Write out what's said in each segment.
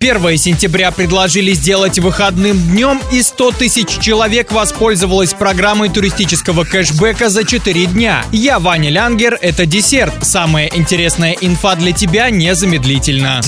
1 сентября предложили сделать выходным днем, и 100 тысяч человек воспользовалось программой туристического кэшбэка за 4 дня. Я Ваня Лянгер, это десерт. Самая интересная инфа для тебя незамедлительно.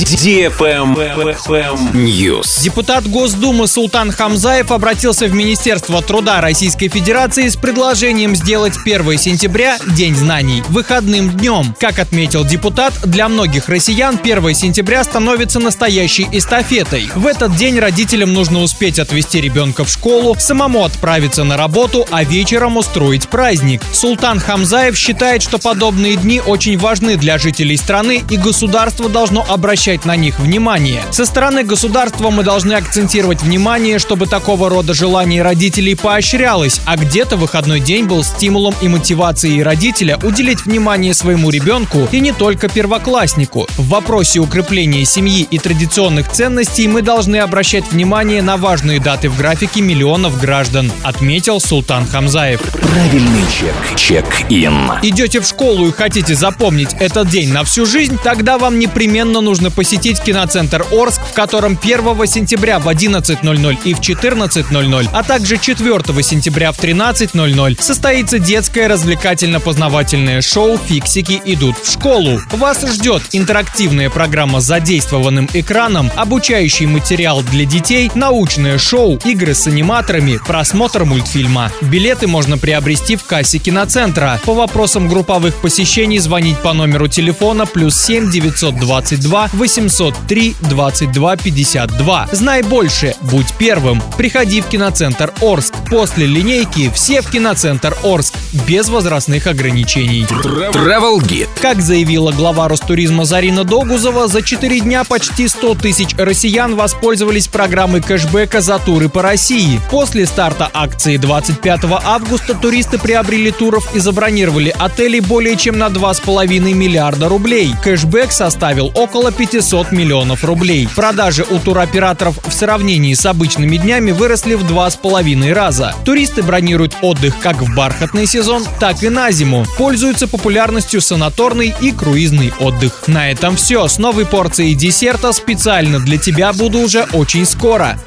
News. Депутат Госдумы Султан Хамзаев обратился в Министерство труда Российской Федерации с предложением сделать 1 сентября, День знаний, выходным днем. Как отметил депутат, для многих россиян 1 сентября становится настоящей эстафетой. В этот день родителям нужно успеть отвезти ребенка в школу, самому отправиться на работу, а вечером устроить праздник. Султан Хамзаев считает, что подобные дни очень важны для жителей страны и государство должно обращать на них внимание. Со стороны государства мы должны акцентировать внимание, чтобы такого рода желание родителей поощрялось, а где-то выходной день был стимулом и мотивацией родителя уделить внимание своему ребенку и не только первокласснику. В вопросе укрепления семьи и традиционных ценностей мы должны обращать внимание на важные даты в графике миллионов граждан, отметил Султан Хамзаев. Правильный чек. Чек-ин. Идете в школу и хотите запомнить этот день на всю жизнь, тогда вам непременно нужно посетить киноцентр Орск, в котором 1 сентября в 11.00 и в 14.00, а также 4 сентября в 13.00 состоится детское развлекательно-познавательное шоу «Фиксики идут в школу». Вас ждет интерактивная программа с задействованным экраном, обучающий материал для детей, научное шоу, игры с аниматорами, просмотр мультфильма. Билеты можно приобрести в кассе киноцентра. По вопросам групповых посещений звонить по номеру телефона плюс 7 922 803 22 52. Знай больше, будь первым. Приходи в киноцентр Орск. После линейки все в киноцентр Орск. Без возрастных ограничений. Travel Guide. Как заявила глава Ростуризма Зарина Догузова, за 4 дня почти 100 тысяч россиян воспользовались программой кэшбэка за туры по России. После старта акции 25 августа туристы приобрели туров и забронировали отели более чем на 2,5 миллиарда рублей. Кэшбэк составил около 500 миллионов рублей. Продажи у туроператоров в сравнении с обычными днями выросли в 2,5 раза. Туристы бронируют отдых как в бархатный сезон, так и на зиму. Пользуются популярностью санаторный и круизный отдых. На этом все. С новой порцией десерта специально для тебя буду уже очень скоро.